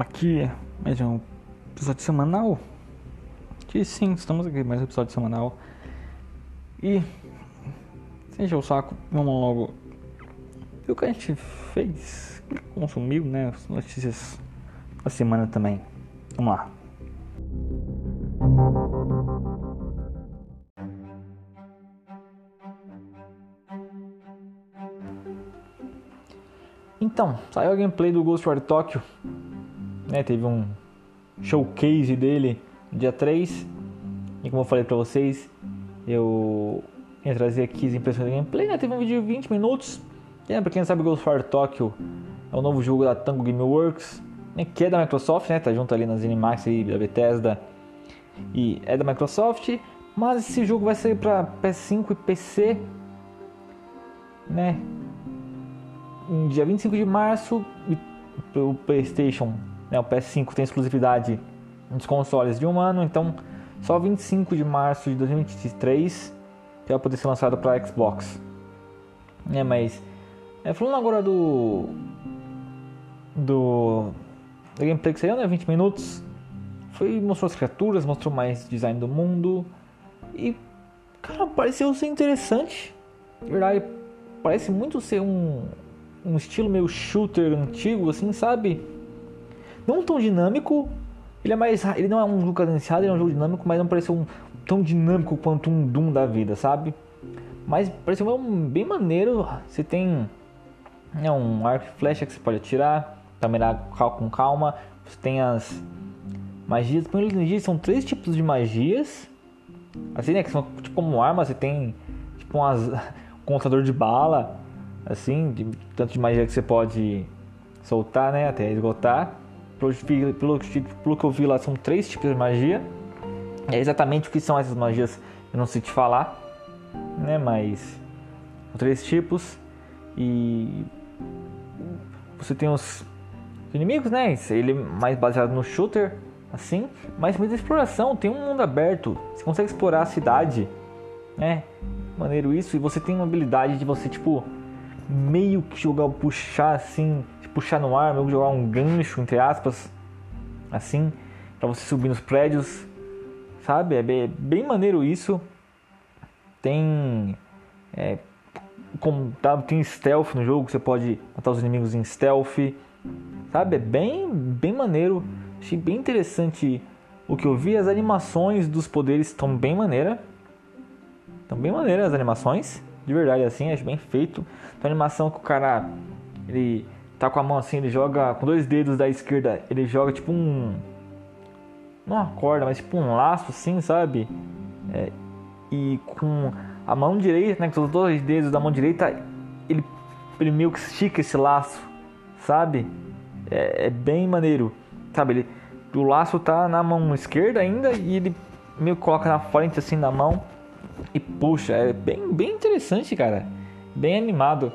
aqui mais um episódio semanal. Que sim, estamos aqui mais um episódio semanal. E sem encher o saco, vamos logo ver o que a gente fez, consumiu, né? As notícias da semana também. Vamos lá. Então, saiu a gameplay do Ghostwire Tokyo. Né, teve um showcase dele no dia 3. E como eu falei pra vocês, eu ia trazer aqui as impressões da gameplay. Né, teve um vídeo de 20 minutos. É, pra quem não sabe, Ghostwire Tokyo é o novo jogo da Tango Gameworks, né, que é da Microsoft, né, tá junto ali nas Animax e da Bethesda. E é da Microsoft, mas esse jogo vai sair para PS5 e PC, né? no dia 25 de março o PlayStation, né, o PS5 tem exclusividade nos consoles de um ano, então só 25 de março de 2023 que vai poder ser lançado para Xbox. É, mas é, falando agora do do da gameplay que saiu, né, 20 minutos, foi mostrou as criaturas, mostrou mais design do mundo e cara, pareceu ser interessante. Na verdade, parece muito ser um um estilo meio shooter antigo, assim, sabe? Não tão dinâmico. Ele é mais. Ele não é um jogo cadenciado, ele é um jogo dinâmico, mas não parece um tão dinâmico quanto um Doom da vida, sabe? Mas parece um, bem maneiro. Você tem é um arco e flecha que você pode atirar, também com calma. Você tem as magias. Magias são três tipos de magias. Assim, né? Que são tipo como arma, você tem tipo umas, um contador de bala assim, de tanto de magia que você pode soltar, né, até esgotar. Pelo, pelo, pelo que eu vi lá, são três tipos de magia. É exatamente o que são essas magias, eu não sei te falar, né, mas três tipos e você tem os inimigos, né? Ele é mais baseado no shooter, assim, mas muita exploração, tem um mundo aberto, você consegue explorar a cidade, né? Maneiro isso, e você tem uma habilidade de você, tipo, meio que jogar, puxar assim, puxar no ar, meio jogar um gancho, entre aspas, assim, para você subir nos prédios, sabe? É bem, maneiro isso. Tem. É, como, tá, tem stealth no jogo, você pode matar os inimigos em stealth, sabe? É bem, bem maneiro. Achei bem interessante o que eu vi. As animações dos poderes estão bem maneira. Estão bem maneiras as animações de verdade assim, acho bem feito. Tem animação que o cara ele tá com a mão assim, ele joga com dois dedos da esquerda, ele joga tipo um não uma corda, mas tipo um laço assim, sabe? É, e com a mão direita, né, com os dois dedos da mão direita, ele, ele meio que estica esse laço, sabe? É, é bem maneiro, sabe? Ele, o laço tá na mão esquerda ainda e ele meio que coloca na frente assim da mão e puxa, é bem, bem interessante, cara. Bem animado.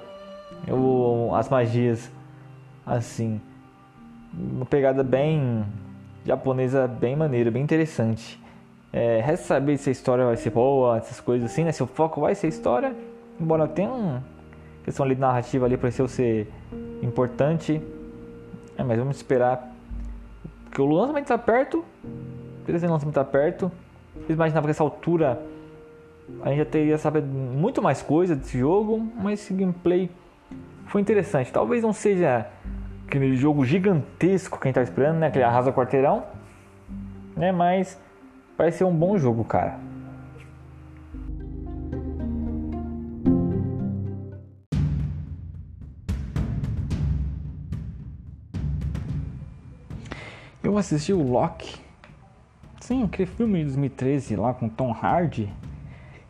As magias, assim. Uma pegada bem japonesa, bem maneira, bem interessante. É, resta saber se a história vai ser boa, essas coisas assim, né? Se o foco vai ser história, embora tenha uma questão ali de narrativa ali pareceu ser importante. É, mas vamos esperar. Porque o lançamento está perto. Beleza, o lançamento está perto. Eu imaginava que essa altura a gente já teria saber muito mais coisa desse jogo, mas esse gameplay foi interessante. Talvez não seja aquele jogo gigantesco que a gente tá esperando, né? Aquele arrasa quarteirão, né? Mas parece ser um bom jogo, cara. Eu assisti o Loki. Sim, aquele filme de 2013 lá com Tom Hardy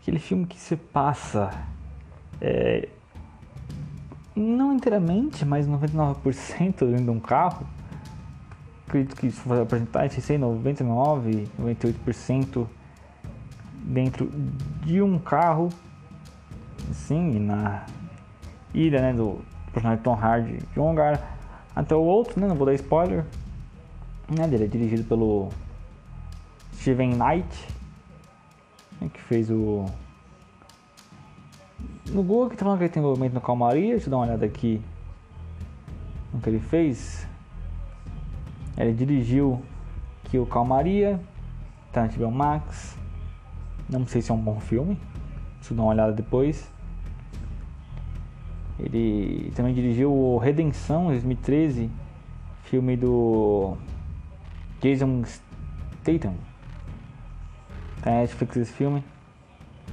aquele filme que se passa é, não inteiramente, mas 99% dentro de um carro. Acredito que isso vai apresentar, sei 99, 98% dentro de um carro. Sim, na ida né, do personagem Tom Hardy de um lugar até o outro, né, não vou dar spoiler. Né, ele é dirigido pelo Steven Knight que fez o. No Google que tá falando que ele tem envolvimento no Calmaria, deixa eu dar uma olhada aqui no que ele fez. Ele dirigiu que o Calmaria, tá Max. Não sei se é um bom filme. Preciso dar uma olhada depois. Ele também dirigiu o Redenção 2013, filme do Jason Statham. Tá na Netflix esse filme.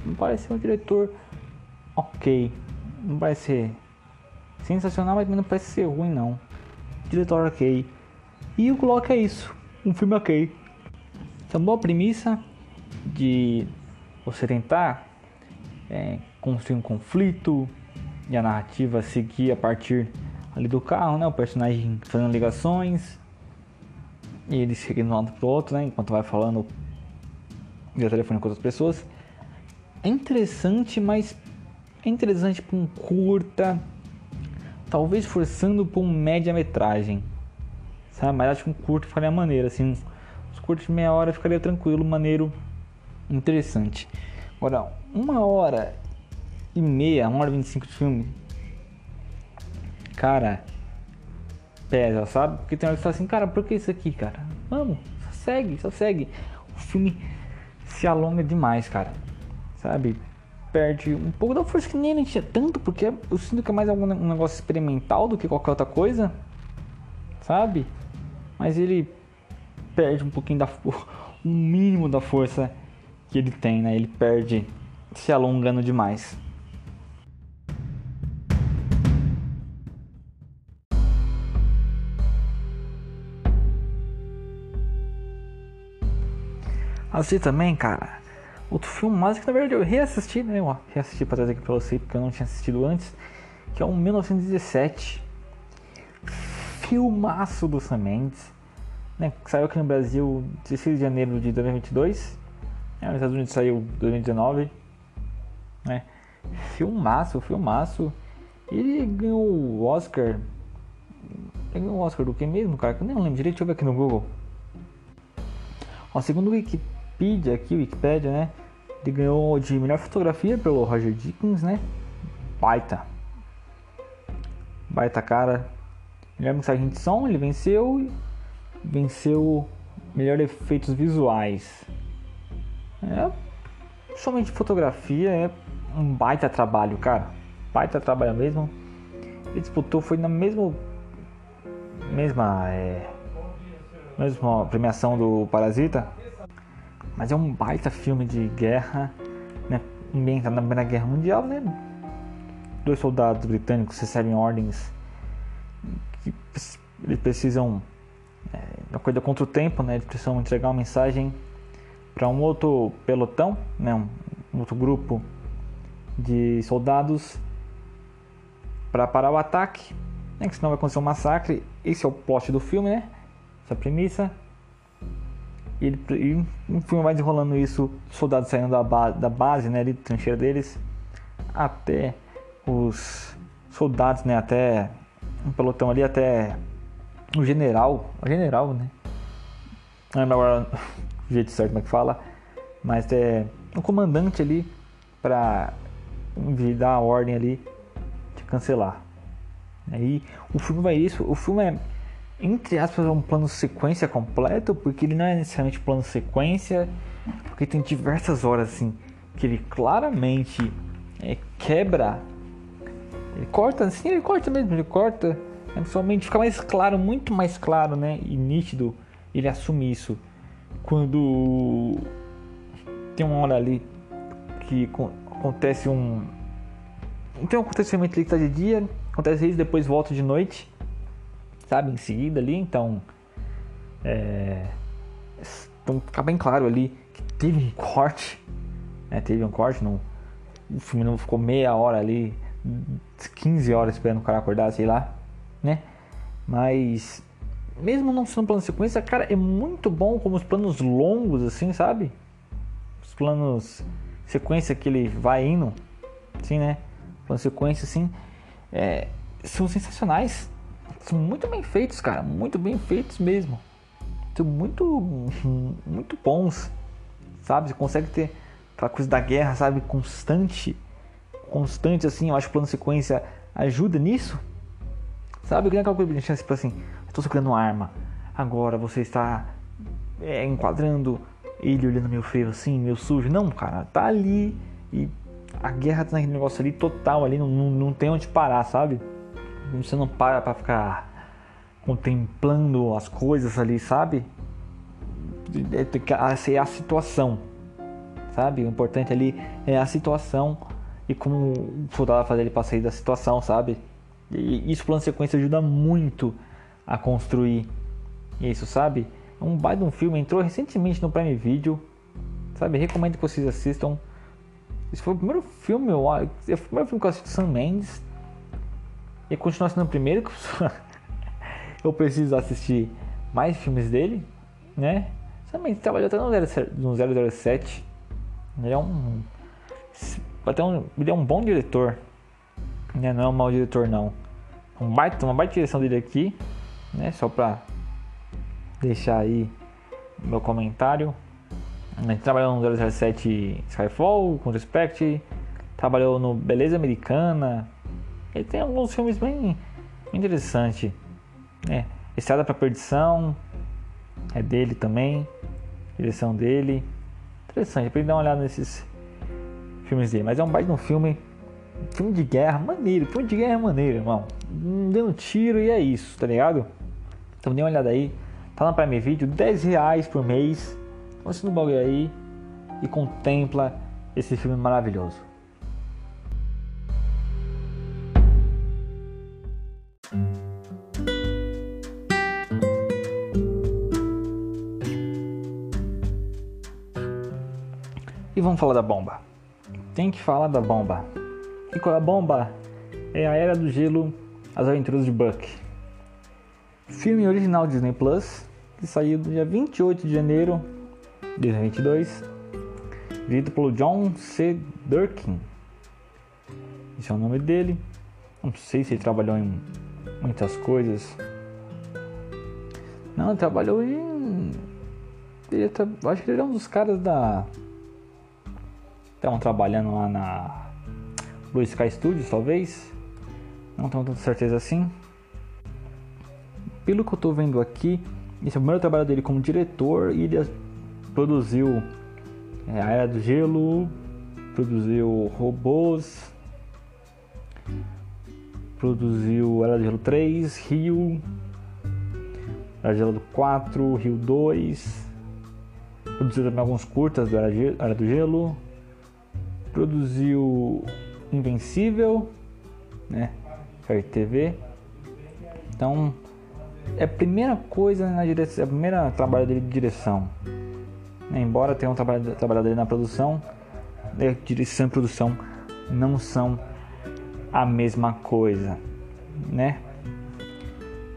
Não parece ser um diretor ok. Não parece ser sensacional, mas não parece ser ruim não. Diretor ok. E o Glock é isso. Um filme ok. Essa boa premissa de você tentar é, construir um conflito e a narrativa seguir a partir ali do carro, né? O personagem fazendo ligações e ele seguindo um lado pro outro, né? Enquanto vai falando via telefone com outras pessoas. É interessante, mas é interessante para um curta, talvez forçando para um média-metragem, sabe? Mas acho que um curto ficaria maneiro, assim, os curtos de meia hora ficaria tranquilo, maneiro, interessante. Agora, uma hora e meia, uma hora e vinte e cinco de filme, cara, pesa, sabe? Porque tem hora que você fala assim, cara, por que isso aqui, cara? Vamos, só segue, só segue. O filme se alonga demais, cara, sabe? Perde um pouco da força que nem ele tinha tanto, porque eu sinto que é mais algum um negócio experimental do que qualquer outra coisa, sabe? Mas ele perde um pouquinho da o mínimo da força que ele tem, né? Ele perde se alongando demais. Assim também, cara, outro filme mais que na verdade eu reassisti, né? Eu reassisti pra trazer aqui pra você porque eu não tinha assistido antes, que é o 1917. Filmaço do Sam Mendes, né? Saiu aqui no Brasil 16 de janeiro de 2022. É, nos Estados Unidos saiu 2019. Né? Filmaço, filmaço. Ele ganhou o Oscar. Ele ganhou o Oscar do que mesmo, cara? Que eu nem lembro direito. Deixa eu ver aqui no Google. Ó, segundo o Wikipedia, aqui, o Wikipedia, né? Ele ganhou de melhor fotografia pelo Roger Dickens, né? Baita. Baita cara. Melhor mensagem de som, ele venceu. Venceu melhor efeitos visuais. É, somente fotografia é um baita trabalho, cara. Baita trabalho mesmo. Ele disputou, foi na mesma. Mesma. É, mesma premiação do Parasita. Mas é um baita filme de guerra, né? Ambientado na Primeira Guerra Mundial, né? Dois soldados britânicos recebem ordens que eles precisam. É, uma coisa contra o tempo, né? Eles precisam entregar uma mensagem para um outro pelotão, né, um, um outro grupo de soldados para parar o ataque, né, que senão vai acontecer um massacre. Esse é o plot do filme, né? Essa premissa. E, ele, e o filme vai desenrolando isso, soldados saindo da, ba da base, né, ali, trincheira deles, até os soldados, né, até um pelotão ali, até o general, o general, né? Não lembro agora o jeito certo como é que fala, mas é o comandante ali para dar a ordem ali de cancelar. Aí o filme vai isso, o filme é entre aspas um plano sequência completo, porque ele não é necessariamente plano sequência, porque tem diversas horas assim que ele claramente é, quebra, ele corta, sim, ele corta mesmo, ele corta, é, somente fica mais claro, muito mais claro, né, e nítido, ele assume isso quando tem uma hora ali que acontece um. Tem um acontecimento ali que tá de dia, acontece isso, depois volta de noite, sabe? Em seguida ali, então. É, então fica bem claro ali que teve um corte, né? Teve um corte, no, o filme não ficou meia hora ali, 15 horas esperando o cara acordar, sei lá, né? Mas mesmo não sendo plano de sequência, cara, é muito bom como os planos longos, assim, sabe? Os planos sequência que ele vai indo, assim, né? Plano sequência, assim, é, são sensacionais. Muito bem feitos, cara, muito bem feitos mesmo. Muito, muito bons, sabe? Você consegue ter aquela coisa da guerra, sabe? Constante, constante, assim. Eu acho que o plano sequência ajuda nisso, sabe? Que nem aquela coisa de chance, tipo assim, tô segurando uma arma. agora você está é, enquadrando ele olhando meio feio assim, meio sujo. Não, cara, tá ali e a guerra tá naquele negócio ali total ali, não, não, não tem onde parar, sabe? Você não para pra ficar contemplando as coisas ali, sabe? É, é a situação, sabe? O importante ali é a situação e como o soldado fazer ele para sair da situação, sabe? E isso plano sequência ajuda muito a construir isso, sabe? É um baita um filme, entrou recentemente no Prime Video, sabe? Recomendo que vocês assistam. Esse foi o primeiro filme, eu foi o primeiro filme que eu assisti Sam Mendes. E continua sendo o primeiro que eu preciso assistir mais filmes dele, né? Mendes trabalhou até no 007. Ele é um até um, ele é um bom diretor, né? Não é um mau diretor não. Um baita, uma baita direção dele aqui, né? Só pra deixar aí meu comentário. Ele trabalhou no 007 Skyfall, com Respect, trabalhou no Beleza Americana. Ele tem alguns filmes bem interessantes. Né? Estrada para Perdição é dele também, direção dele. Interessante, para ele dar uma olhada nesses filmes dele. Mas é um baita um filme, filme de guerra, maneiro. Filme de guerra é maneiro, irmão. Dando tiro e é isso, tá ligado? Então dê uma olhada aí. Tá na Prime Video, 10 reais por mês. Você no bagulho aí e contempla esse filme maravilhoso. Vamos falar da bomba. Tem que falar da bomba. E qual é a bomba? É a Era do Gelo, As Aventuras de Buck. Filme original Disney Plus, que saiu dia 28 de janeiro de 2022, dirigido pelo John C. Durkin. Esse é o nome dele. Não sei se ele trabalhou em muitas coisas. Não, ele trabalhou em. Ele tra... Acho que ele é um dos caras da. Estavam trabalhando lá na Blue Sky Studios, talvez. Não tenho tanta certeza assim pelo que eu estou vendo aqui, esse é o primeiro trabalho dele como diretor e ele produziu é, A Era do Gelo, produziu Robôs, produziu Era do Gelo 3, Rio, Era do Gelo 4, Rio 2, produziu também alguns curtas do Era do Gelo, produziu Invencível, né, RTV. Então, é a primeira coisa na direção, é a primeira trabalho dele de direção. Embora tenha um trabalho, dele na produção, né? direção e produção não são a mesma coisa, né?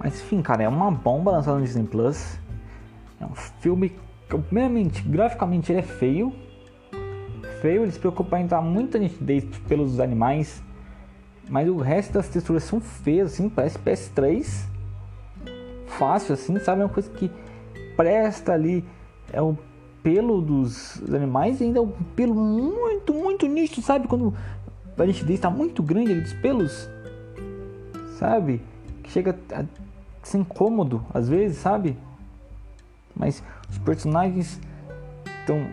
Mas enfim, cara, é uma bomba lançada no Disney Plus. É um filme que, primeiramente, graficamente ele é feio. Feio, ele se preocupa em dar muita nitidez pelos animais. Mas o resto das texturas são feias, assim, parece PS3 fácil assim, sabe? É uma coisa que presta ali é o pelo dos animais e ainda é um pelo muito, muito nítido, sabe? Quando a gente está muito grande ali dos pelos, sabe? Que chega a ser incômodo às vezes, sabe? Mas os personagens estão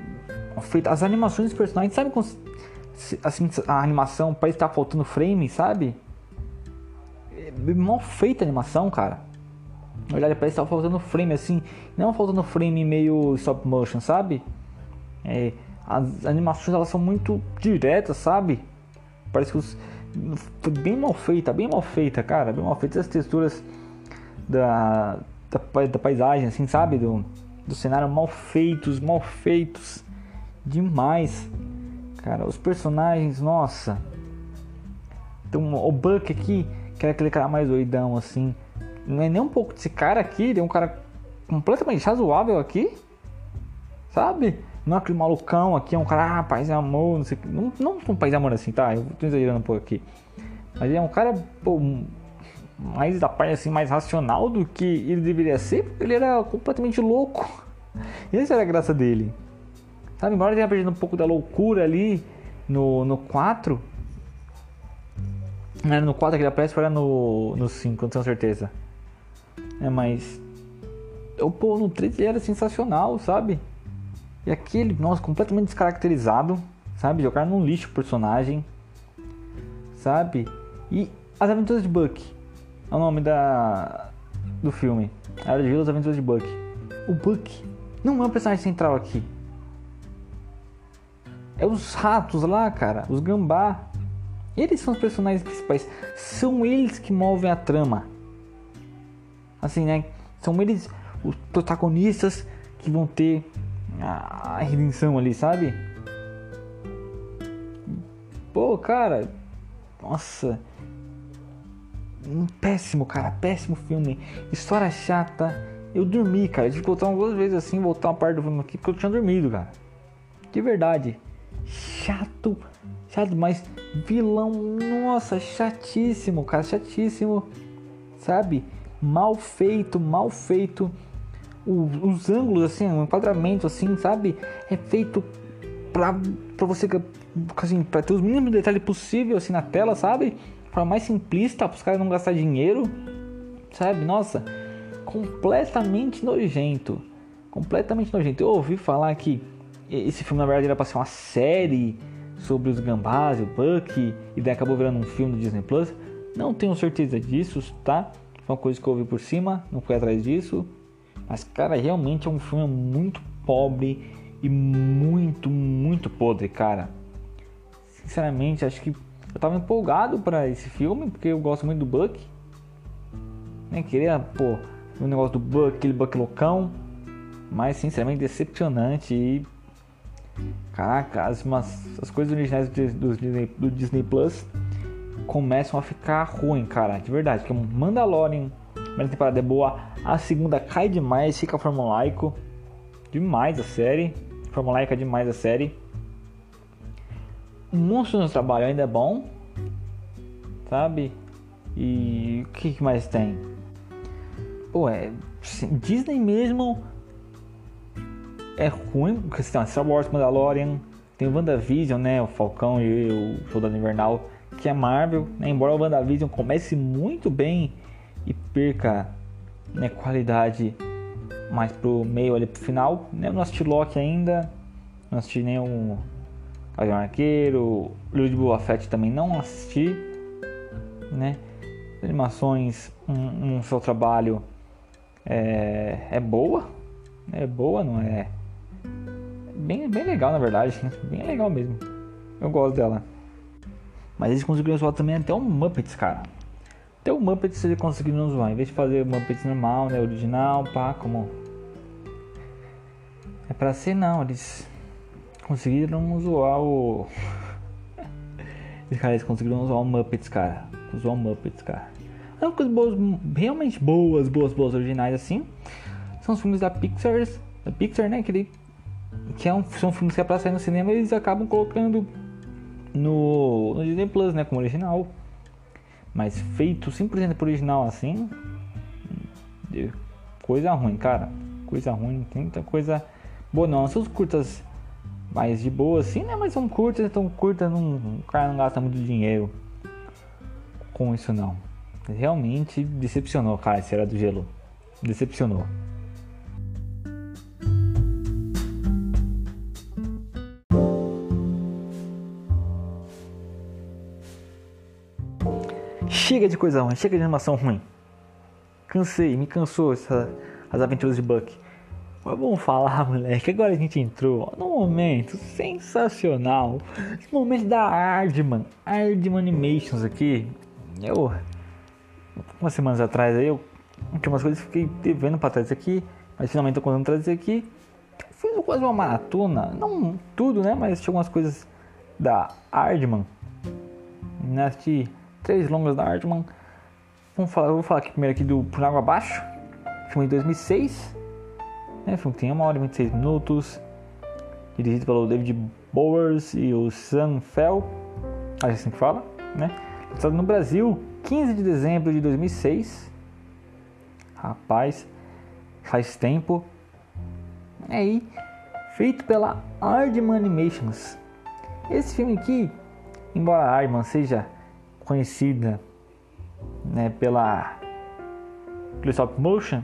feitos, as animações dos personagens, sabe quando assim a animação parece estar tá faltando frame, sabe? É mal feita a animação, cara. Na verdade parece que tá faltando frame assim, não faltando frame meio stop motion, sabe? É, as animações elas são muito diretas, sabe? Parece que os, foi bem mal feita, bem mal feita, cara, bem mal feita as texturas da, da, da paisagem, assim, sabe? Do, do cenário mal feitos, mal feitos demais, cara. Os personagens, nossa. Então, o Buck aqui, que é aquele cara mais doidão, assim não é nem um pouco desse cara aqui, ele é um cara completamente razoável aqui, sabe? Não é aquele malucão aqui, é um cara, ah, paz e amor, não sei Não, não um paz e amor assim, tá? Eu tô exagerando um pouco aqui. Mas ele é um cara, pô, mais da parte assim, mais racional do que ele deveria ser, porque ele era completamente louco. E essa era a graça dele. Sabe, embora ele tenha perdido um pouco da loucura ali no, no 4. Não era no 4 que ele aparece, ou era no, no 5, não tenho certeza. É, mas o pô, no trailer era sensacional, sabe? E aquele, nossa, completamente descaracterizado, sabe? Jogar num lixo o personagem, sabe? E As Aventuras de Buck é o nome da do filme. Era de As Aventuras de Buck. O Buck não é o personagem central aqui. É os ratos lá, cara, os gambá. Eles são os personagens principais. São eles que movem a trama. Assim, né? São eles os protagonistas que vão ter a redenção ali, sabe? Pô, cara, nossa, um péssimo, cara, péssimo filme, história chata. Eu dormi, cara, tive que voltar algumas vezes assim, voltar uma parte do filme aqui porque eu tinha dormido, cara. De verdade, chato, chato, mas vilão, nossa, chatíssimo, cara, chatíssimo, sabe? Mal feito, mal feito os ângulos, assim, o enquadramento, assim, sabe? É feito pra, pra você, assim, pra ter os mínimos detalhes possível, assim, na tela, sabe? Pra mais simplista, para os caras não gastar dinheiro, sabe? Nossa, completamente nojento. Completamente nojento. Eu ouvi falar que esse filme, na verdade, era pra ser uma série sobre os gambás e o Buck, e daí acabou virando um filme do Disney Plus. Não tenho certeza disso, tá? Foi uma coisa que eu ouvi por cima, não fui atrás disso. Mas, cara, realmente é um filme muito pobre e muito, muito podre, cara. Sinceramente, acho que eu tava empolgado para esse filme, porque eu gosto muito do Buck. Nem queria, pô, o negócio do Buck, aquele Buck loucão. Mas, sinceramente, decepcionante e. Caraca, as, umas, as coisas originais do, Disney, do Disney Plus começam a ficar ruim, cara. De verdade, que um Mandalorian primeira temporada é boa, a segunda cai demais, fica formulaico. Demais a série. Formulaica demais a série. Monstros no Trabalho ainda é bom. Sabe? E o que, que mais tem? Pô, é. Disney mesmo é ruim, porque tem Star Wars Mandalorian, tem o WandaVision, né? O Falcão e o Soldado Invernal, que é Marvel, né? Embora o WandaVision comece muito bem e perca né, qualidade mais pro meio ali pro final. Né? Eu não assisti Loki ainda, não assisti nenhum Gavião Arqueiro, Livro de Boa Fett também não assisti, né? Animações, um, um seu trabalho é, é boa, é boa, não é? Bem, bem legal na verdade, bem legal mesmo. Eu gosto dela. Mas eles conseguiram zoar também até um Muppets, cara. Até o Muppets eles conseguiram zoar. Em vez de fazer o Muppets normal, né? Original, pá, como. É pra ser não, eles conseguiram zoar o. Esses caras conseguiram zoar o Muppets, cara. Zoar o Muppets, cara. São coisas boas, realmente boas, boas, boas, originais assim. São os filmes da Pixar, da Pixar, né? Que, ele, que é um, são filmes que é pra sair no cinema eles acabam colocando no, no Disney Plus, né? Como original. Mas feito 100% por original assim, coisa ruim, cara. Coisa ruim, tem muita coisa boa não. São os curtas mais de boa assim, né? Mas são curtas, então curtas não, o cara não gasta muito dinheiro com isso não. Realmente decepcionou, cara, esse era do gelo. Decepcionou. Chega de coisa ruim, chega de animação ruim. Cansei, me cansou essa, as aventuras de Buck. Mas vamos falar, moleque. Agora a gente entrou num momento sensacional. No momento da Ardman. Ardman Animations aqui. Eu. Umas semanas atrás aí eu tinha umas coisas que fiquei devendo pra trazer aqui. Mas finalmente tô conseguindo trazer aqui. Fiz quase uma maratona. Não tudo, né? Mas tinha algumas coisas da Ardman. Né? Assisti três longas da Artman. Vamos falar, vou falar aqui primeiro aqui do Por Água Abaixo, filme de 2006. Né, filme que tem 1 hora e 26 minutos. Dirigido pelo David Bowers e o Sam Fell. Acho assim que fala, né? Lançado no Brasil, 15 de dezembro de 2006. Rapaz, faz tempo. É aí, feito pela Ardman Animations. Esse filme aqui, embora a Ardman seja conhecida né, pela stop motion,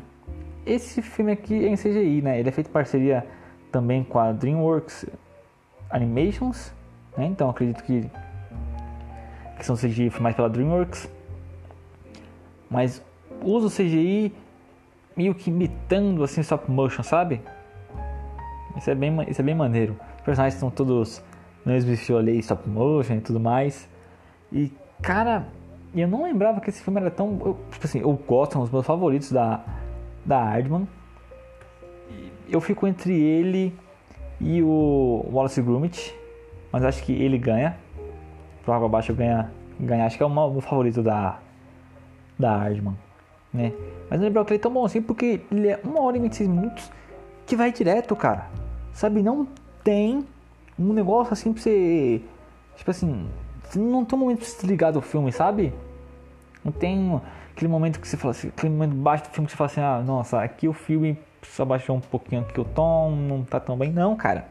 esse filme aqui é em CGI, né? Ele é feito em parceria também com a DreamWorks Animations, né? Então acredito que, que são CGI filmados pela DreamWorks. Mas usa o CGI meio que imitando assim stop motion, sabe? Isso é bem, isso é bem maneiro. Os personagens estão todos no estilo ali, stop motion e tudo mais. E cara, eu não lembrava que esse filme era tão. Eu, tipo assim, eu gosto, é um dos meus favoritos da, da Hardman. Eu fico entre ele e o Wallace Gromit, mas acho que ele ganha. Pro água abaixo ganha, ganha. Acho que é o meu favorito da, da Hardman, né? Mas não lembrava que ele é tão bom assim porque ele é 1 hora e 26 minutos que vai direto, cara. Sabe, não tem um negócio assim pra você. Tipo assim, não tem um momento pra você desligar do filme, sabe? Não tem aquele momento que você fala assim, aquele momento baixo do filme que você fala assim, ah, nossa, aqui o filme só baixou um pouquinho aqui o tom, não tá tão bem. Não, cara.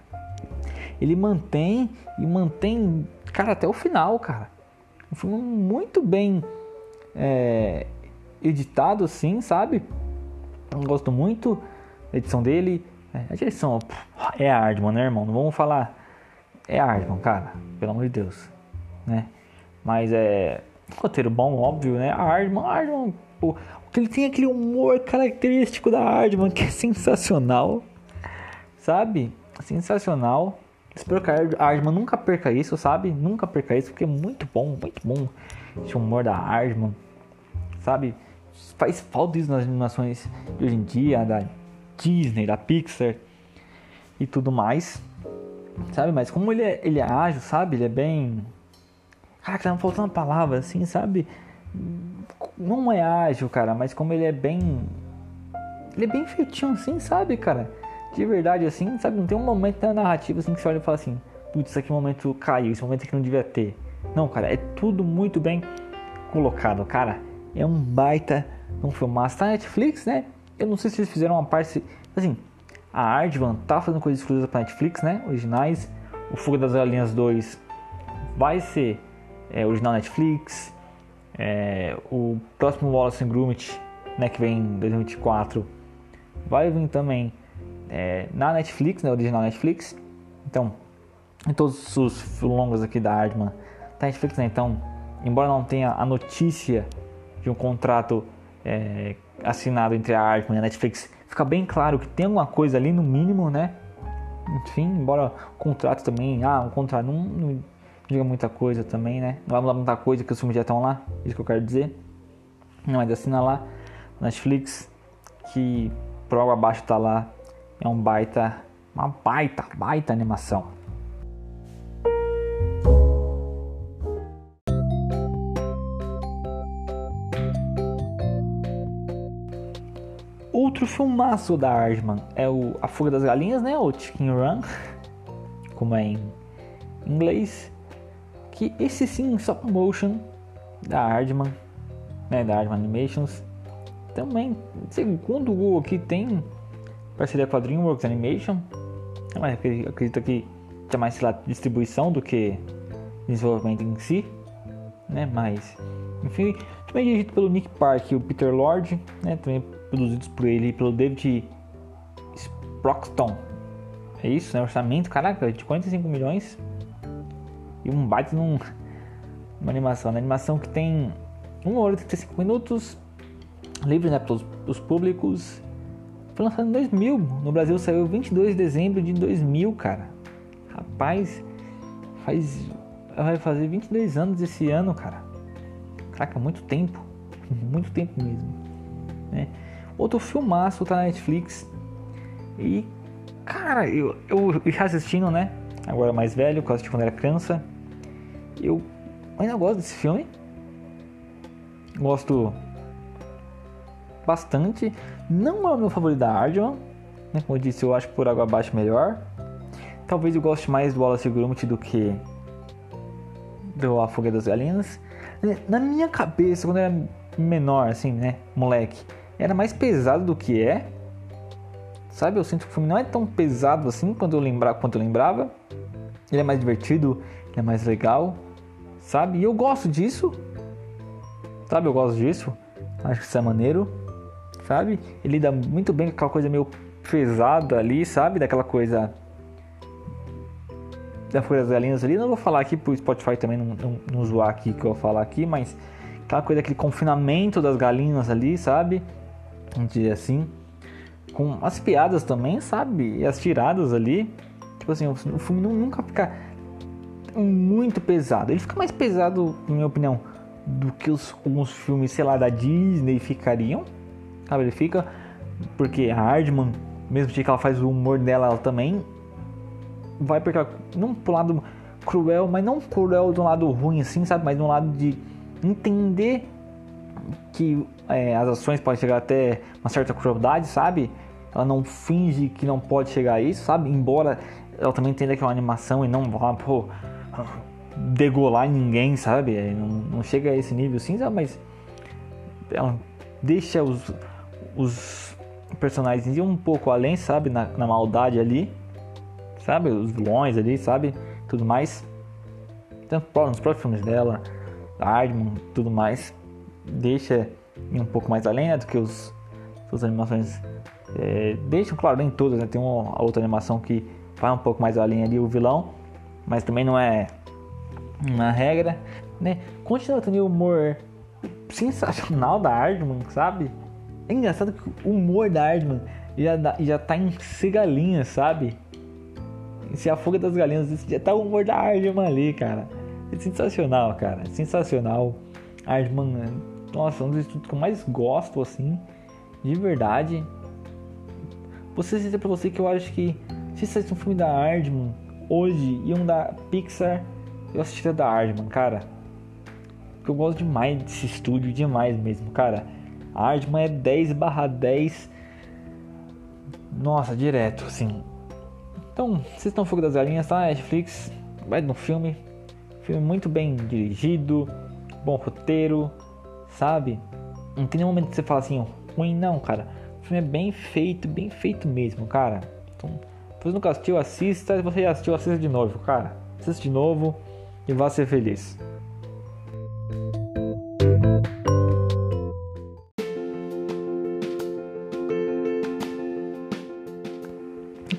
Ele mantém e mantém, cara, até o final, cara. Um filme muito bem é, editado, assim, sabe? Eu gosto muito da edição dele. É, a direção é Hardman, né, irmão? Não vamos falar. É Hardman, cara. Pelo amor de Deus. Né? Mas é. Roteiro bom, óbvio, né? A Hardman, a Hardman, pô, ele tem aquele humor característico da Hardman que é sensacional. Sabe? Sensacional. Espero que a Hardman nunca perca isso, sabe? Nunca perca isso, porque é muito bom, muito bom esse humor da Hardman. Sabe? Faz falta isso nas animações de hoje em dia, da Disney, da Pixar e tudo mais. Sabe? Mas como ele é, ele é ágil, sabe? Ele é bem. Cara, tá faltando palavra assim, sabe? Não é ágil, cara, mas como ele é bem. Ele é bem feitinho assim, sabe, cara? De verdade, assim, sabe? Não tem um momento na narrativa assim que você olha e fala assim: putz, esse aqui momento caiu, esse momento aqui não devia ter. Não, cara, é tudo muito bem colocado, cara. É um baita um filmaço. Tá na Netflix, né? Eu não sei se eles fizeram uma parte. Assim, a Ardvan tá fazendo coisas exclusivas pra Netflix, né? Originais. O Fuga das Galinhas 2 vai ser é, original Netflix. É, o próximo Wallace and Gromit, né, que vem em 2024, vai vir também é, na Netflix, né, original Netflix. Então, em todos os longas aqui da Ardman, tá Netflix, né? Então, embora não tenha a notícia de um contrato é, assinado entre a Artman e a Netflix, fica bem claro que tem alguma coisa ali no mínimo, né? Enfim, embora o contrato também, ah, um contrato não, não diga muita coisa também, né? Não vai mudar muita coisa que os filmes já estão lá, isso que eu quero dizer. Mas assina lá, Netflix, que por algo abaixo tá lá, é um baita, uma baita, baita animação. Outro filmaço da Aardman é o A Fuga das Galinhas, né? O Chicken Run, como é em inglês. Que esse sim, stop motion da Aardman, né? Da Aardman Animations. Também, segundo o Google aqui, tem parceria com a DreamWorks Animation. Mas acredito que é mais lá distribuição do que desenvolvimento em si, né? Mas, enfim, também dirigido pelo Nick Park e o Peter Lord, né? Também produzidos por ele e pelo David Sproxton. É isso, né? Orçamento, caraca, de 45 milhões. E um baita num, uma animação. Uma animação que tem 1 hora e 35 minutos. Livre, né? Para os públicos. Foi lançado em 2000. No Brasil saiu 22 de dezembro de 2000, cara. Rapaz, faz. Vai fazer 22 anos esse ano, cara. Caraca, muito tempo. Muito tempo mesmo. Né? Outro filmaço tá na Netflix. E, cara, eu, eu, já assistindo, né? Agora mais velho, eu assisti quando era criança. Eu ainda gosto desse filme. Gosto bastante. Não é o meu favorito da Arjun. Né? Como eu disse, eu acho por água abaixo melhor. Talvez eu goste mais do Wallace Gromit do que do A Fuga das Galinhas. Na minha cabeça, quando eu era menor, assim, né? Moleque era mais pesado do que é. Sabe, eu sinto que o filme não é tão pesado assim quando eu lembrar, quanto eu lembrava. Ele é mais divertido, ele é mais legal, sabe? E eu gosto disso. Sabe, eu gosto disso. Acho que isso é maneiro. sabe? Ele lida muito bem com aquela coisa meio pesada ali, sabe? Daquela coisa da Folha das Galinhas ali. Não vou falar aqui pro Spotify também não, não, não zoar aqui que eu vou falar aqui, mas aquela coisa, aquele confinamento das galinhas ali, sabe? Vamos dizer assim. Com as piadas também, sabe? E as tiradas ali. Tipo assim, o filme nunca fica muito pesado. Ele fica mais pesado, na minha opinião, do que os, filmes, sei lá, da Disney ficariam. Sabe? Ele fica. Porque a Hardman, mesmo que ela faz o humor dela, ela também vai para não pro lado cruel, mas não cruel do lado ruim assim, sabe? Mas do lado de entender que é, as ações podem chegar até uma certa crueldade, sabe? Ela não finge que não pode chegar a isso, sabe? Embora ela também entenda que é uma animação e não vá, pô, degolar ninguém, sabe? É, não, não chega a esse nível assim, sabe? Mas ela deixa os, os personagens ir um pouco além, sabe? Na, na maldade ali sabe? Os vilões ali, sabe? Tudo mais. Então, nos próprios filmes dela, Hardman, tudo mais, deixa ir um pouco mais além né, do que os, as animações é, deixam, claro, nem todas, né? Tem uma outra animação que vai um pouco mais além ali o vilão, mas também não é uma regra, né? Continua também o humor sensacional da Hardman, sabe? É engraçado que o humor da Hardman já, já tá em cigalinha, sabe? se a fuga das galinhas, já tá o humor da Ardman ali, cara. É sensacional, cara. Sensacional. Ardman, nossa, um dos estudos que eu mais gosto, assim, de verdade. Vou dizer pra você que eu acho que se saísse um filme da Ardman hoje e um da Pixar, eu assistiria da Ardman, cara. Porque eu gosto demais desse estúdio, demais mesmo, cara. A Ardman é 10 barra 10. Nossa, direto, assim. Então, vocês estão Fogo das Galinhas, tá? Netflix, vai no filme. Filme muito bem dirigido, bom roteiro, sabe? Não tem nenhum momento que você fala assim, ruim não, cara. O filme é bem feito, bem feito mesmo, cara. Então, se você nunca assistiu, assista. Se você já assistiu, assista de novo, cara. Assista de novo e vá ser feliz.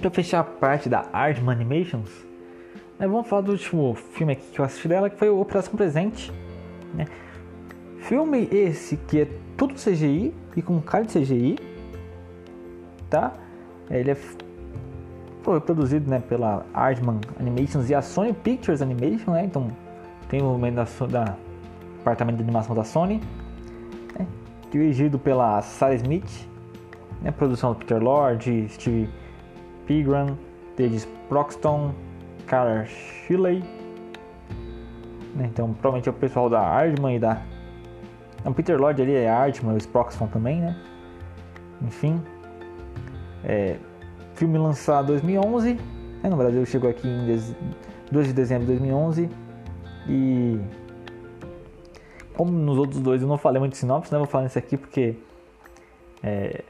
para fechar a parte da Aardman Animations, né, vamos falar do último filme que eu assisti dela, que foi o Operação Presente. Né? Filme esse que é tudo CGI e com cara de CGI, tá? Ele é produzido né, pela Aardman Animations e a Sony Pictures Animation, né? Então tem o movimento da, da departamento de animação da Sony, né? dirigido pela Sarah Smith, né? produção do Peter Lord, Steve Pigram, David Proxton, Cara Shilley. Né? Então, provavelmente é o pessoal da Ardman e da. Não, Peter Lord ali é Ardman, o Sproxton também, né? Enfim. É... Filme lançado em 2011. Né? No Brasil chegou aqui em 2 de dezembro de 2011. E. Como nos outros dois eu não falei muito de sinopse, né? Vou falar nesse aqui porque. É,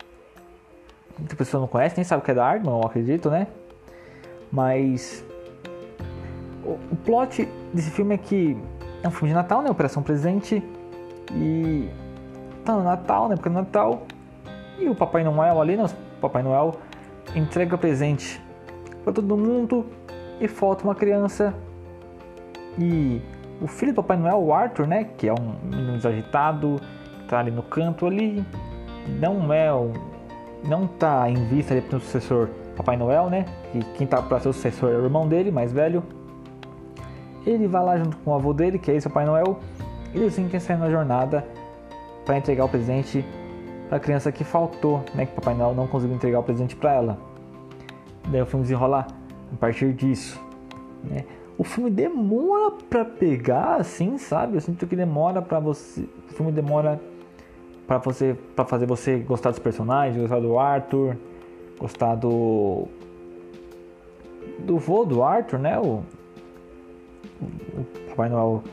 muita pessoa não conhece, nem sabe o que é da Ardman, eu acredito, né? Mas o, o plot desse filme é que é um filme de Natal, né? Operação Presente. E tá no Natal, né? Porque é Natal. E o Papai Noel ali, né? O Papai Noel entrega presente para todo mundo e falta uma criança. E o filho do Papai Noel, o Arthur, né? Que é um menino desagitado, tá ali no canto ali. Não é não tá em vista ali pro sucessor Papai Noel, né? E quem tá para ser o sucessor é o irmão dele, mais velho. Ele vai lá junto com o avô dele, que é esse Papai Noel, e têm que sair na jornada para entregar o presente para a criança que faltou, né? Que Papai Noel não conseguiu entregar o presente para ela. Daí o filme desenrola a partir disso, né? O filme demora para pegar, assim, sabe? Eu sinto que demora para você. O filme demora para você para fazer você gostar dos personagens, gostar do Arthur, gostar do do vô do Arthur, né? O, o Papai Noel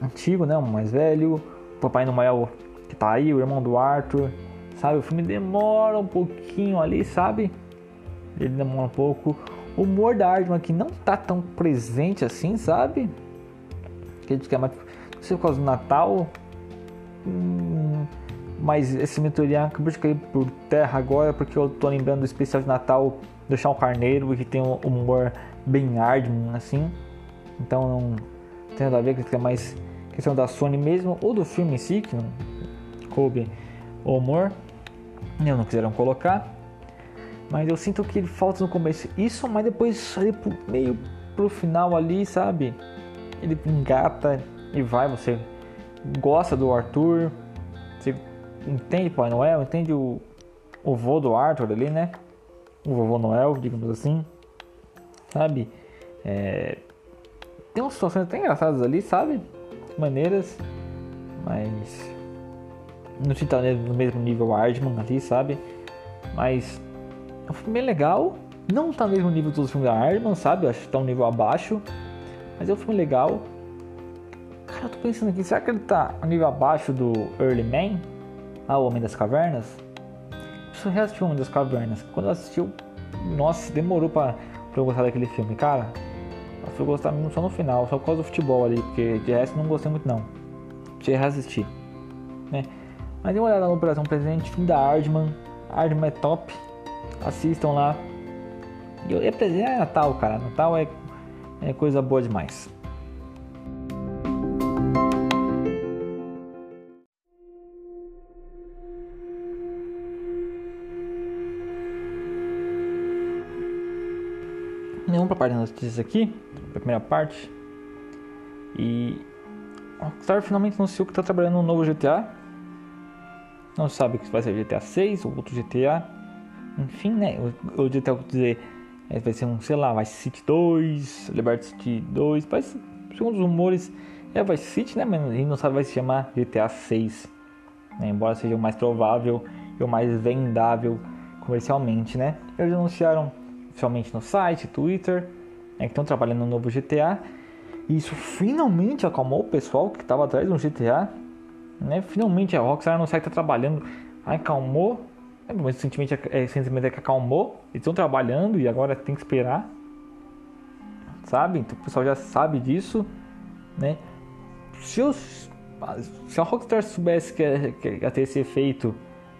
antigo, né? O mais velho, o Papai Noel que tá aí, o irmão do Arthur, sabe? O filme demora um pouquinho ali, sabe? Ele demora um pouco. O humor da Ardman que não tá tão presente assim, sabe? Que a gente quer mais. Não sei por causa do Natal. Hum, mas esse Meteorian acabou de cair por terra agora porque eu tô lembrando do especial de Natal do Chão Carneiro que tem um humor bem Hardman assim. Então não tem nada a ver que é mais questão da Sony mesmo ou do filme em si que não coube o humor. Não, não quiseram colocar. Mas eu sinto que falta no começo isso, mas depois ali pro meio pro final ali, sabe? Ele engata e vai, você gosta do Arthur, você entende Pai Noel, entende o, o vô do Arthur ali, né? O vovô Noel, digamos assim, sabe? É, tem umas situações até engraçadas ali, sabe? Maneiras, mas não se tá no mesmo nível Ardman ali, sabe? Mas é um filme legal. Não tá no mesmo nível dos filmes da Ardman, sabe? Eu acho que tá um nível abaixo. Mas é um filme legal. Cara, eu tô pensando aqui, será que ele tá a nível abaixo do Early Man? Ah, o Homem das Cavernas? Eu só reassisti o Homem das Cavernas. Quando eu assisti, eu... nossa, demorou pra, pra eu gostar daquele filme, cara. Eu fui gostar mesmo só no final, só por causa do futebol ali, porque de resto não gostei muito não. Tinha reassistir, né? Mas dê uma olhada no Operação Presente, filme da Ardman. Ardman é top. Assistam lá. E é é Natal, cara. Natal é, é coisa boa demais. Para a parte das notícias aqui, a primeira parte. E a Rockstar finalmente anunciou que está trabalhando no novo GTA. Não sabe se vai ser GTA 6 ou outro GTA. Enfim, né? O, o GTA, vou dizer, é, vai ser um, sei lá, Vice City 2, Liberty City 2. Mas, segundo os rumores, é Vice City, né? Mas a gente não sabe vai se chamar GTA 6. Né? Embora seja o mais provável e o mais vendável comercialmente, né? Eles anunciaram oficialmente no site, Twitter, né, que estão trabalhando no novo GTA. E isso finalmente acalmou o pessoal que estava atrás do GTA. Né? Finalmente a Rockstar não sai está trabalhando, acalmou. É, mas o sentimento é, é, sentimento é que acalmou. Eles estão trabalhando e agora tem que esperar. Sabe? Então o pessoal já sabe disso. Né? Se, se a Rockstar soubesse que, que ia ter esse efeito,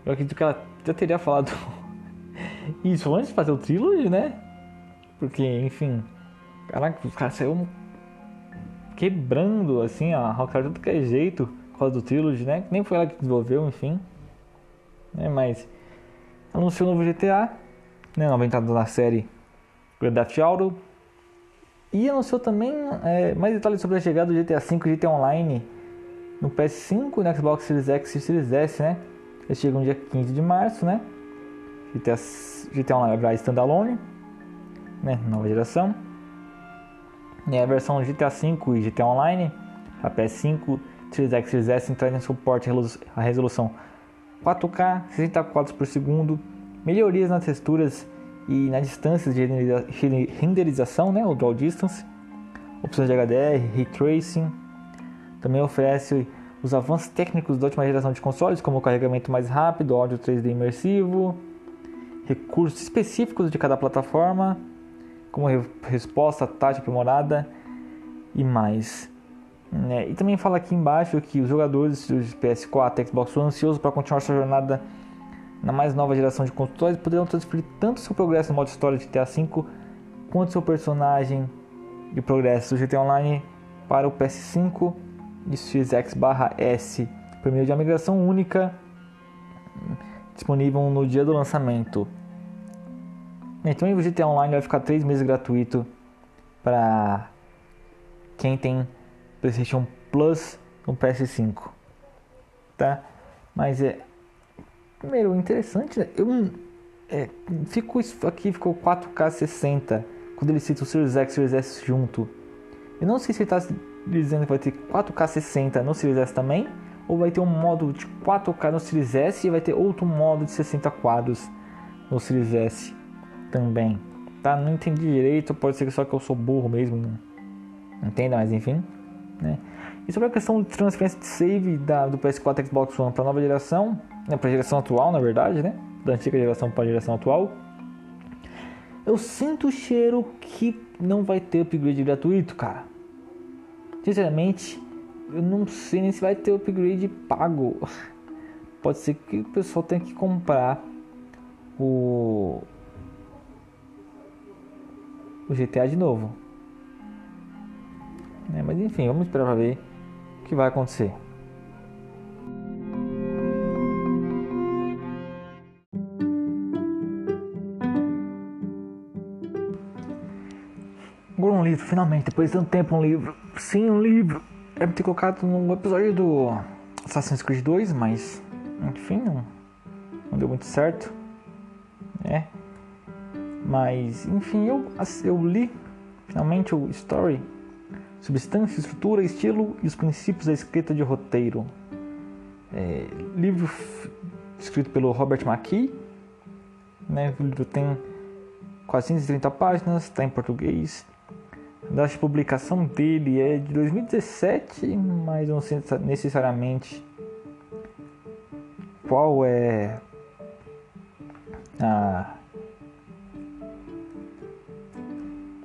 eu acredito que ela já teria falado isso antes de fazer o trilogy, né? Porque, enfim, caraca, os caras saíram quebrando assim a Rockstar de que é jeito por causa do trilogy, né? Nem foi ela que desenvolveu, enfim. Né? Mas anunciou o novo GTA, né? Nova entrada na série Grand Theft Auto. E anunciou também é, mais detalhes sobre a chegada do GTA V e GTA Online no PS5 e no Xbox Series X e Series S, né? Eles chegam dia 15 de março, né? GTA, GTA Online standalone, né, nova geração. E a versão GTA V e GTA Online, a PS5, Series X Series S trazem suporte à resolução 4K, 60 quadros por segundo, melhorias nas texturas e na distância de renderização, né, o Dual Distance, opções de HDR, Ray Tracing, também oferece os avanços técnicos da última geração de consoles, como o carregamento mais rápido, áudio 3D imersivo, recursos específicos de cada plataforma, como resposta, tática aprimorada e mais. É, e também fala aqui embaixo que os jogadores do PS4 e Xbox One ansiosos para continuar sua jornada na mais nova geração de consoles poderão transferir tanto seu progresso no modo história de GTA V quanto seu personagem e progresso do GTA Online para o PS5 e Series X/S por meio de uma migração única disponível no dia do lançamento. Então o GTA Online vai ficar 3 meses gratuito para quem tem PlayStation Plus no PS5. Tá? Mas é primeiro interessante, né? eu é, fico aqui ficou 4K 60 quando ele cita o Series X e Series S junto. Eu não sei se ele está dizendo que vai ter 4K 60 no Series S também ou vai ter um modo de 4K no Series S e vai ter outro modo de 60 quadros no Series S também. Tá? Não entendi direito, pode ser só que eu sou burro mesmo, não entenda, mas enfim. Né? E sobre a questão de transferência de save da, do PS4 Xbox One para a nova geração, né, para a geração atual, na verdade, né? Da antiga geração para a geração atual. Eu sinto o cheiro que não vai ter upgrade gratuito, cara. Sinceramente, eu não sei nem se vai ter upgrade pago. pode ser que o pessoal tenha que comprar o, o GTA de novo. É, mas enfim, vamos esperar para ver o que vai acontecer. Agora um livro, finalmente, depois de tanto tempo um livro. Sim, um livro. É ter colocado no episódio do Assassin's Creed 2, mas enfim, não, não deu muito certo. Né? Mas enfim, eu, eu li finalmente o Story Substância, Estrutura, Estilo e os Princípios da Escrita de Roteiro. É, livro escrito pelo Robert McKee. Né? O livro tem 430 páginas, está em português a data de publicação dele é de 2017, mas não sei necessariamente qual é a,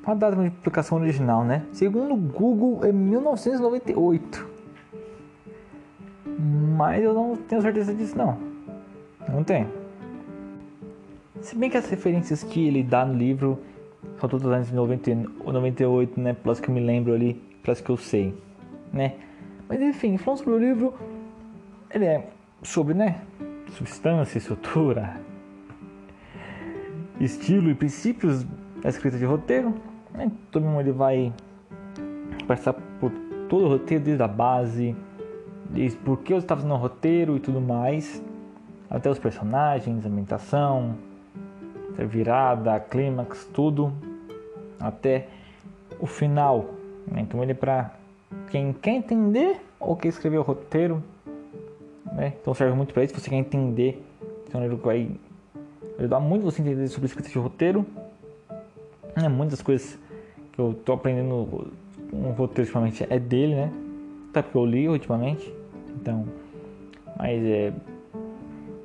a data de publicação original, né? Segundo o Google é 1998. Mas eu não tenho certeza disso não. Não tenho. Se bem que as referências que ele dá no livro são todos anos de 98, né? Plus que eu me lembro ali, plus que eu sei, né? Mas enfim, falando sobre o livro, ele é sobre, né? Substância, estrutura, estilo e princípios da escrita de roteiro. Né? Todo mundo ele vai passar por todo o roteiro, desde a base, desde por que eu estava fazendo o roteiro e tudo mais, até os personagens, ambientação, virada, clímax, tudo até o final. Então ele é para quem quer entender ou quer escrever o roteiro, né? Então serve muito para isso. Você quer entender, então ele vai ajudar muito você a entender sobre escrita de roteiro. É, muitas coisas que eu tô aprendendo um roteiro ultimamente é dele, né? Até porque eu li ultimamente. Então, mas é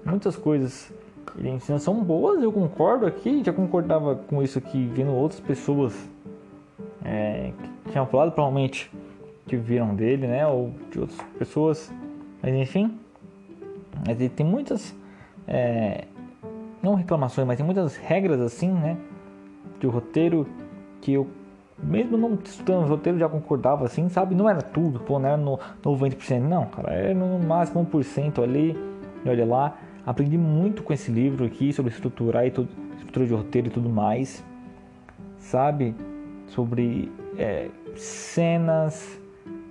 muitas coisas ensina são boas, eu concordo aqui, já concordava com isso aqui vendo outras pessoas é, que tinham falado, provavelmente que viram dele, né, ou de outras pessoas, mas enfim, mas ele tem muitas, é, não reclamações, mas tem muitas regras assim, né, de roteiro que eu mesmo não estudando o roteiro já concordava assim, sabe? Não era tudo, pô, não era no 90%, não, cara, era no máximo 1% ali, e olha lá. Aprendi muito com esse livro aqui sobre estruturar e tudo, estrutura de roteiro e tudo mais, sabe? Sobre é, cenas,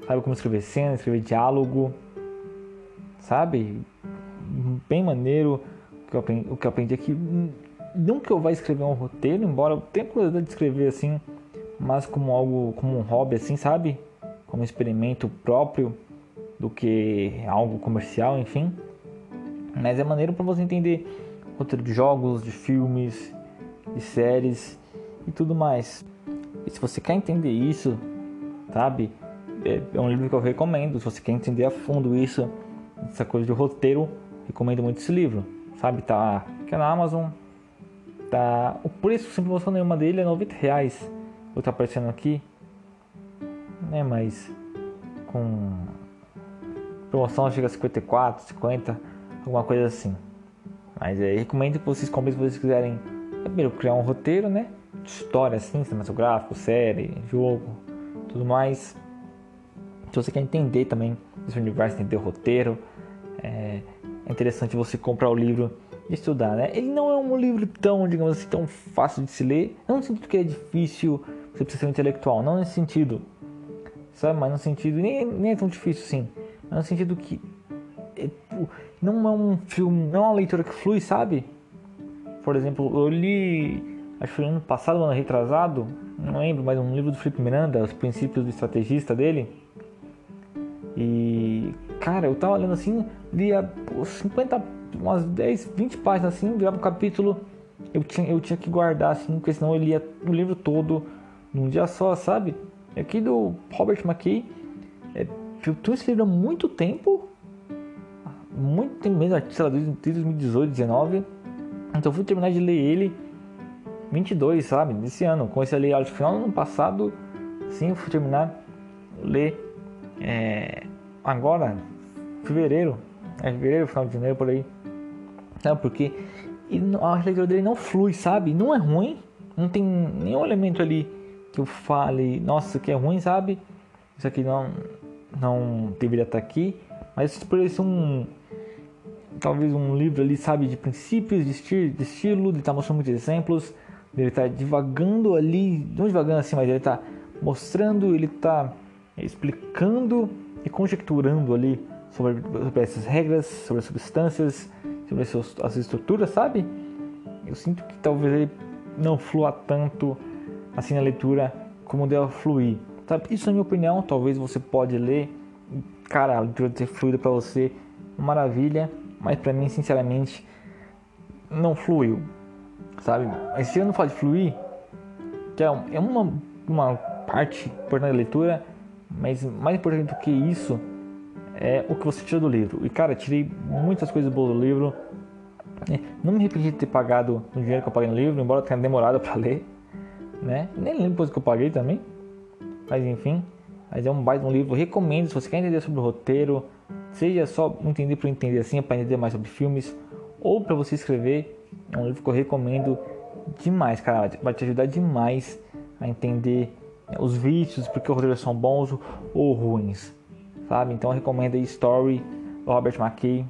sabe como escrever cenas, escrever diálogo, sabe? Bem maneiro o que eu aprendi, o que eu aprendi aqui. Não que eu vá escrever um roteiro, embora eu tenha curiosidade de escrever assim, mas como algo, como um hobby assim, sabe? Como um experimento próprio do que algo comercial, enfim. Mas é maneiro para você entender roteiro de jogos, de filmes, de séries e tudo mais. E se você quer entender isso, sabe? É, é um livro que eu recomendo. Se você quer entender a fundo isso, essa coisa de roteiro, recomendo muito esse livro. Sabe? Tá aqui na Amazon. Tá. O preço sem promoção nenhuma dele é 90 reais. Vou estar aparecendo aqui. Né? Mas com promoção chega a 54, 50 alguma coisa assim. Mas é, recomendo que vocês comprem se vocês quiserem primeiro criar um roteiro, né? História assim, cinematográfico, série, jogo, tudo mais. Se você quer entender também esse universo, entender o roteiro, é, interessante você comprar o livro e estudar, né? Ele não é um livro tão, digamos assim, tão fácil de se ler. Não no sentido que é difícil, você precisa ser um intelectual, não nesse sentido. Sabe? Mas no sentido, nem, nem é tão difícil sim. Mas no sentido que é, não é um filme, não é uma leitura que flui, sabe? Por exemplo, eu li, acho que foi ano passado, ano retrasado, não lembro, mas um livro do Felipe Miranda, Os Princípios do Estrategista dele. E, cara, eu tava lendo assim, lia pô, 50, umas 10, 20 páginas assim, virava um capítulo, eu tinha, eu tinha que guardar assim, porque senão eu lia o livro todo num dia só, sabe? Aqui do Robert McKay, é, eu tenho esse livro há muito tempo muito tempo mesmo, sei lá, desde 2018, 2019. Então eu fui terminar de ler ele 22, sabe? Desse ano. Comecei a ler acho, no final do ano passado. Sim, eu fui terminar ler é, agora, fevereiro. É fevereiro, final de janeiro, por aí. Sabe por quê? E a leitura dele não flui, sabe? Não é ruim. Não tem nenhum elemento ali que eu fale, nossa, aqui é ruim, sabe? Isso aqui não, não deveria estar aqui. Mas por isso um. Talvez um livro ali, sabe, de princípios, de, estilo, de estilo, de estar tá mostrando muitos exemplos, ele estar tá divagando ali, não divagando assim, mas ele está mostrando, ele está explicando e conjecturando ali sobre, sobre essas regras, sobre as substâncias, sobre as estruturas, sabe? Eu sinto que talvez ele não flua tanto assim na leitura como deve fluir. Sabe? Isso é minha opinião, talvez você pode ler, cara, a leitura ter fluído para você, maravilha, mas para mim, sinceramente, não fluiu, sabe? Mas se eu não falar de fluir, que é, é uma, uma parte importante da leitura, mas mais importante do que isso é o que você tira do livro. E cara, tirei muitas coisas boas do livro. É, não me arrependi de ter pagado o dinheiro que eu paguei no livro, embora tenha demorado para ler, né? Nem lembro depois que eu paguei também. Mas enfim, mas é um baita um livro. Recomendo se você quer entender sobre o roteiro, seja só entender para entender assim, para entender mais sobre filmes, ou para você escrever. É um livro que eu recomendo demais, cara. Vai te ajudar demais a entender os vícios, porque os roteiros são bons ou ruins, sabe? Então eu recomendo aí Story, Robert McKay.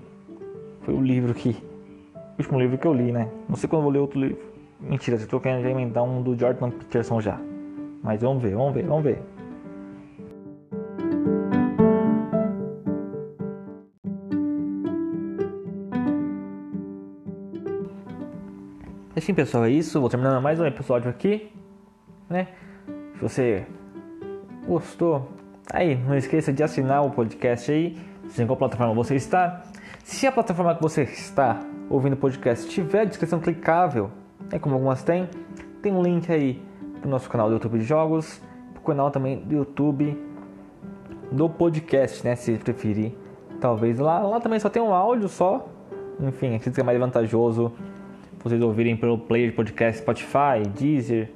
Foi o livro que. O último livro que eu li, né? Não sei quando vou ler outro livro. Mentira, eu tô querendo já emendar um do Jordan Peterson já. Mas vamos ver, vamos ver, vamos ver. Assim pessoal, é isso. Vou terminando mais um episódio aqui, né? Se você gostou, aí não esqueça de assinar o podcast aí, em qual plataforma você está. Se a plataforma que você está ouvindo o podcast tiver descrição clicável, é como algumas têm, tem um link aí para o nosso canal do YouTube de jogos, para o canal também do YouTube do podcast, né? Se preferir, talvez lá, lá também só tem um áudio só. Enfim, acredito que é mais vantajoso vocês ouvirem pelo player de podcast Spotify, Deezer,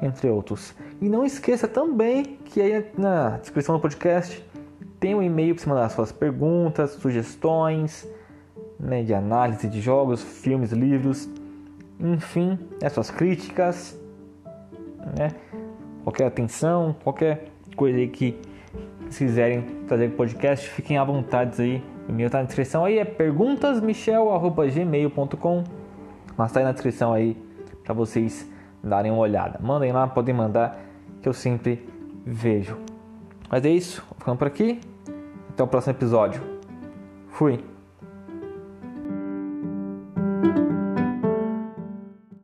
entre outros. E não esqueça também que aí na descrição do podcast tem um e-mail para você mandar suas perguntas, sugestões né, de análise de jogos, filmes, livros, enfim, né, suas críticas, né, qualquer atenção, qualquer coisa aí que vocês quiserem trazer para o podcast, fiquem à vontade aí. O e-mail está na descrição aí, é perguntasmichel.gmail.com mas está aí na descrição aí para vocês darem uma olhada. Mandem lá, podem mandar, que eu sempre vejo. Mas é isso, ficando por aqui. Até o próximo episódio. Fui.